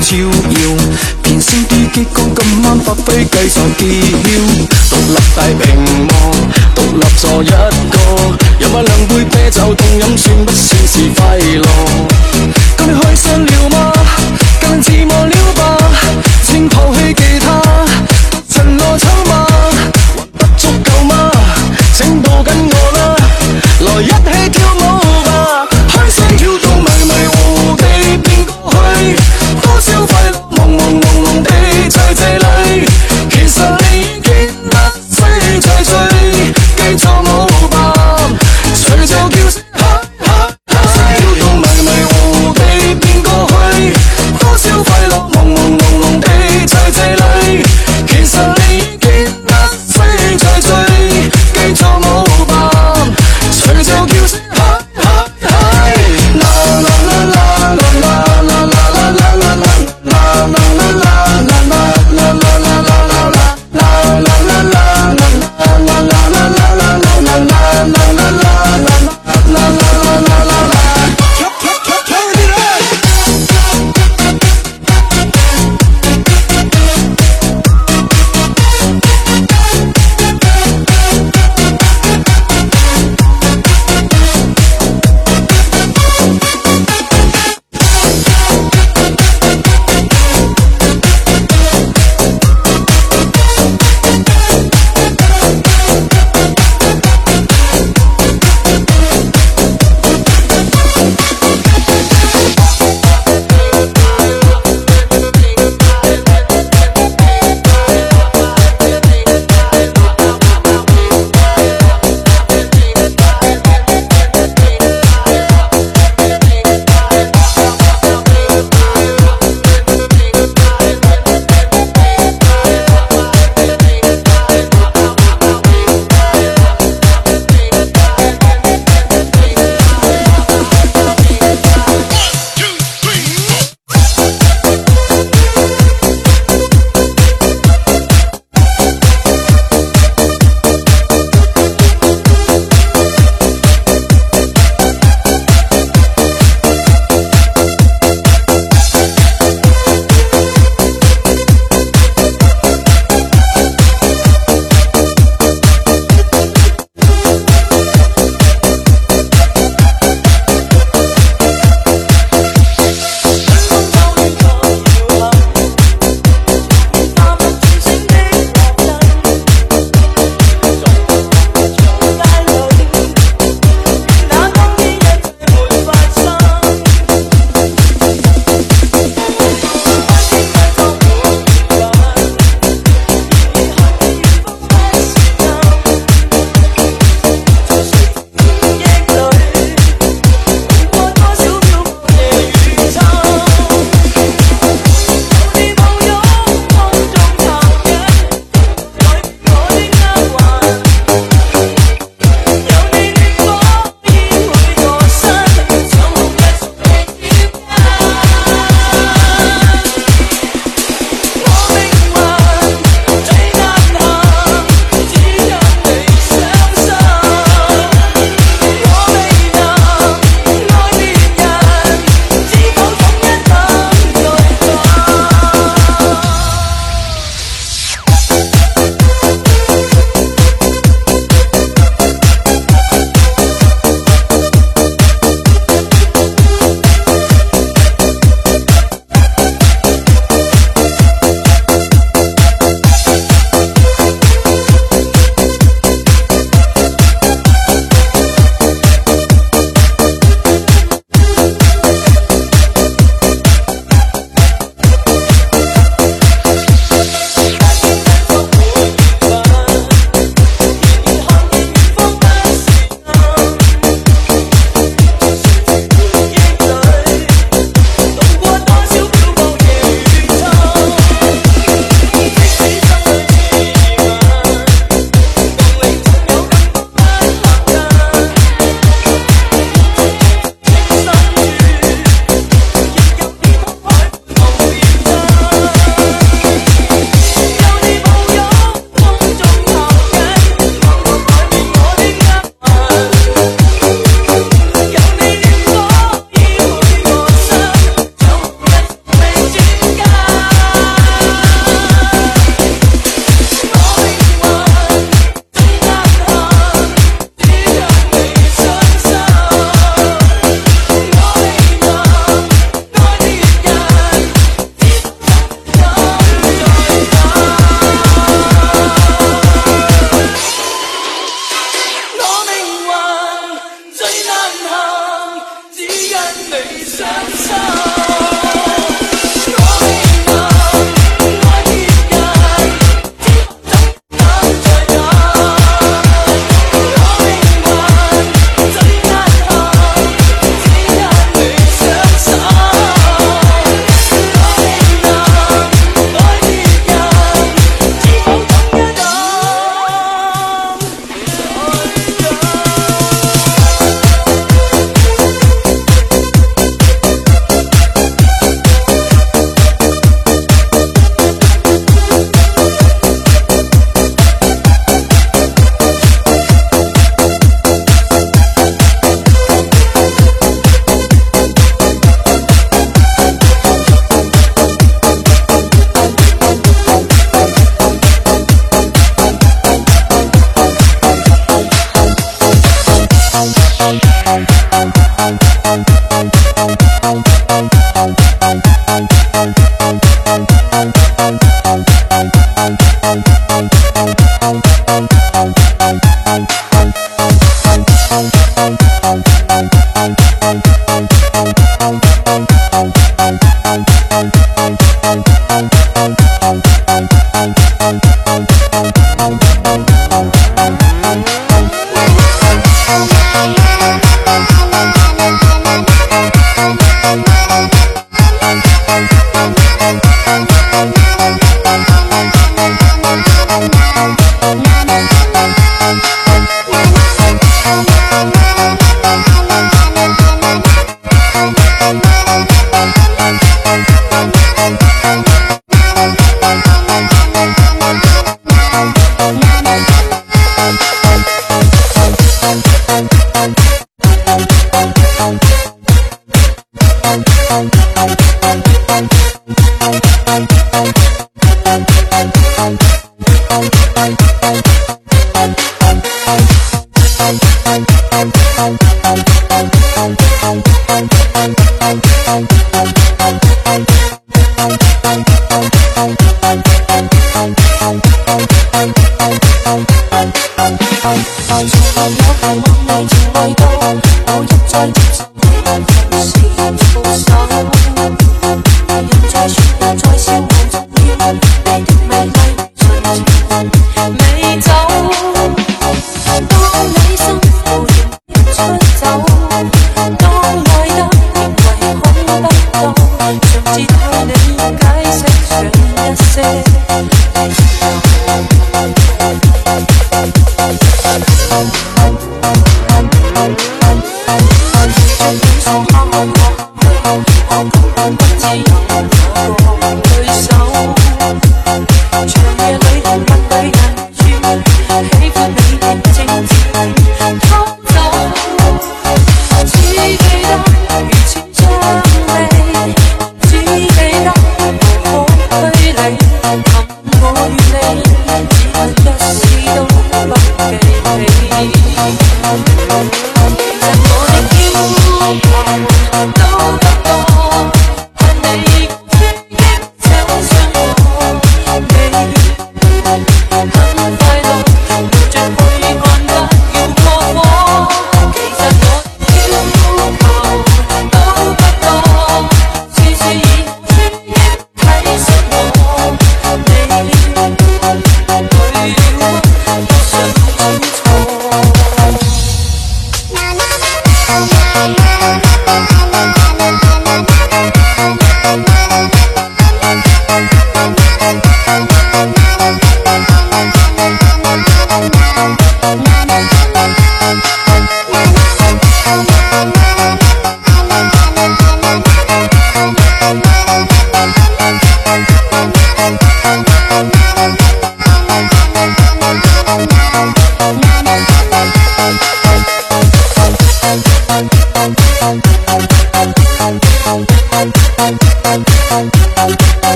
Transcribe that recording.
照耀，平息啲结光今晚发挥继续揭晓，独立大屏幕，独立坐一个，饮一两杯啤酒，冻饮算不算是快乐？